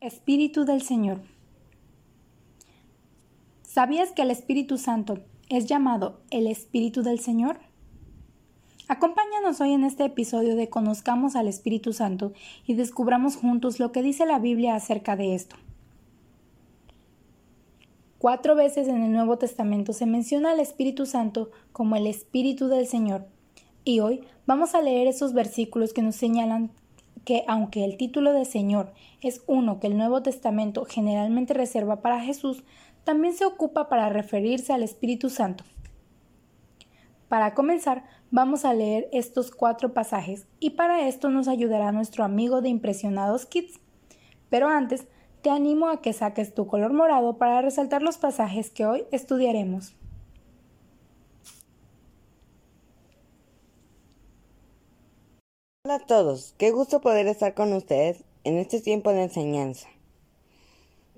Espíritu del Señor. ¿Sabías que el Espíritu Santo es llamado el Espíritu del Señor? Acompáñanos hoy en este episodio de Conozcamos al Espíritu Santo y descubramos juntos lo que dice la Biblia acerca de esto. Cuatro veces en el Nuevo Testamento se menciona al Espíritu Santo como el Espíritu del Señor, y hoy vamos a leer esos versículos que nos señalan que aunque el título de Señor es uno que el Nuevo Testamento generalmente reserva para Jesús, también se ocupa para referirse al Espíritu Santo. Para comenzar, vamos a leer estos cuatro pasajes y para esto nos ayudará nuestro amigo de Impresionados Kids. Pero antes, te animo a que saques tu color morado para resaltar los pasajes que hoy estudiaremos. Hola a todos, qué gusto poder estar con ustedes en este tiempo de enseñanza.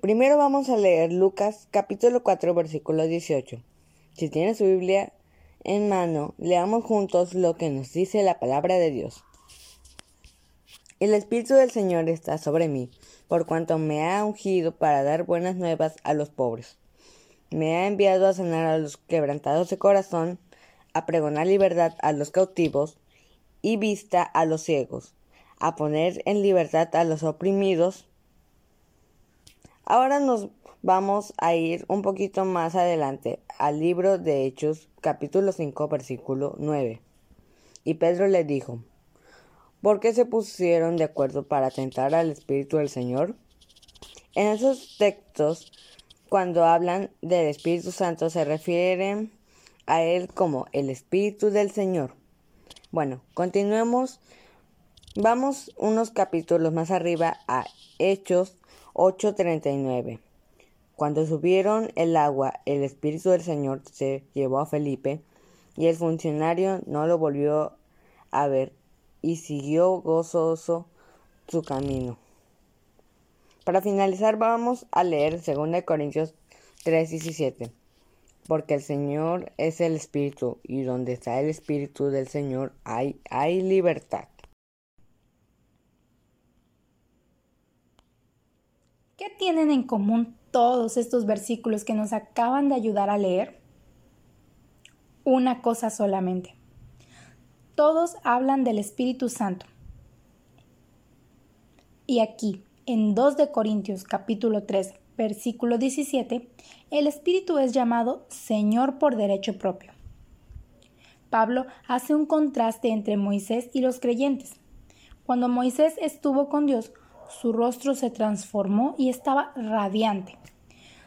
Primero vamos a leer Lucas capítulo 4 versículo 18. Si tiene su Biblia en mano, leamos juntos lo que nos dice la palabra de Dios. El Espíritu del Señor está sobre mí, por cuanto me ha ungido para dar buenas nuevas a los pobres. Me ha enviado a sanar a los quebrantados de corazón, a pregonar libertad a los cautivos, y vista a los ciegos, a poner en libertad a los oprimidos. Ahora nos vamos a ir un poquito más adelante al libro de Hechos, capítulo 5, versículo 9. Y Pedro le dijo, ¿por qué se pusieron de acuerdo para tentar al Espíritu del Señor? En esos textos, cuando hablan del Espíritu Santo, se refieren a él como el Espíritu del Señor. Bueno, continuemos. Vamos unos capítulos más arriba a Hechos 8:39. Cuando subieron el agua, el Espíritu del Señor se llevó a Felipe y el funcionario no lo volvió a ver y siguió gozoso su camino. Para finalizar vamos a leer 2 Corintios 3:17 porque el Señor es el Espíritu, y donde está el Espíritu del Señor hay, libertad. ¿Qué tienen en común todos estos versículos que nos acaban de ayudar a leer? Una cosa solamente. Todos hablan del Espíritu Santo. Y aquí, en 2 de Corintios capítulo 3, versículo 17, el Espíritu es llamado Señor por derecho propio. Pablo hace un contraste entre Moisés y los creyentes. Cuando Moisés estuvo con Dios, su rostro se transformó y estaba radiante.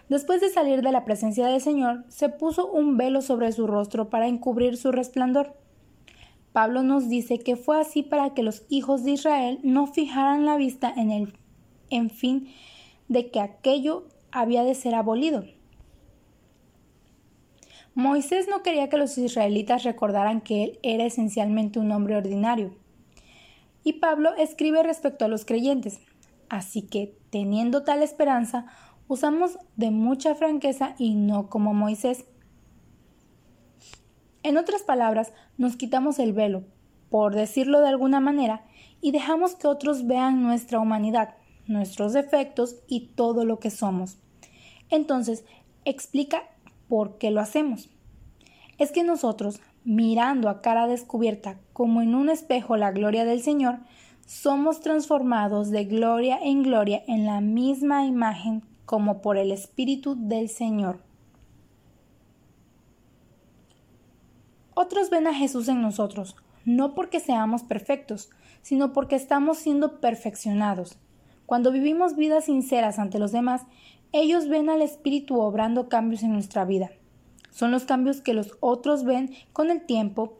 Después de salir de la presencia del Señor, se puso un velo sobre su rostro para encubrir su resplandor. Pablo nos dice que fue así para que los hijos de Israel no fijaran la vista en el en fin de que aquello había de ser abolido. Moisés no quería que los israelitas recordaran que él era esencialmente un hombre ordinario. Y Pablo escribe respecto a los creyentes. Así que, teniendo tal esperanza, usamos de mucha franqueza y no como Moisés. En otras palabras, nos quitamos el velo, por decirlo de alguna manera, y dejamos que otros vean nuestra humanidad, nuestros defectos y todo lo que somos. Entonces, explica por qué lo hacemos. Es que nosotros, mirando a cara descubierta como en un espejo la gloria del Señor, somos transformados de gloria en gloria en la misma imagen como por el Espíritu del Señor. Otros ven a Jesús en nosotros, no porque seamos perfectos, sino porque estamos siendo perfeccionados. Cuando vivimos vidas sinceras ante los demás, ellos ven al Espíritu obrando cambios en nuestra vida. Son los cambios que los otros ven con el tiempo,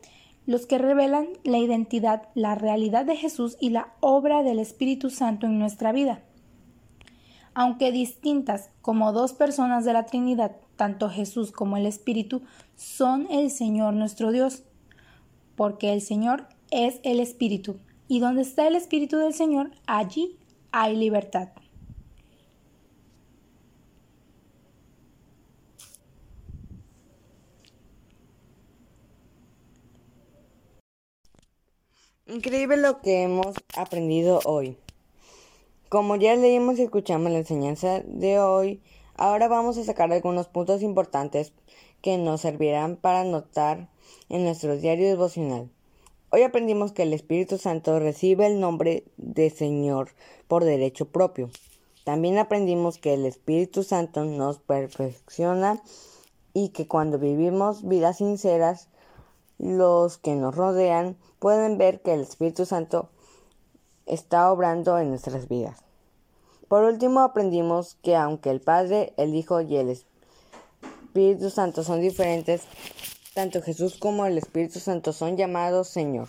los que revelan la identidad, la realidad de Jesús y la obra del Espíritu Santo en nuestra vida. Aunque distintas como dos personas de la Trinidad, tanto Jesús como el Espíritu son el Señor nuestro Dios, porque el Señor es el Espíritu, y donde está el Espíritu del Señor, allí hay libertad. Increíble lo que hemos aprendido hoy. Como ya leímos y escuchamos la enseñanza de hoy, ahora vamos a sacar algunos puntos importantes que nos servirán para anotar en nuestro diario devocional. Hoy aprendimos que el Espíritu Santo recibe el nombre de Señor por derecho propio. También aprendimos que el Espíritu Santo nos perfecciona y que cuando vivimos vidas sinceras, los que nos rodean pueden ver que el Espíritu Santo está obrando en nuestras vidas. Por último, aprendimos que aunque el Padre, el Hijo y el Espíritu Santo son diferentes, tanto Jesús como el Espíritu Santo son llamados Señor.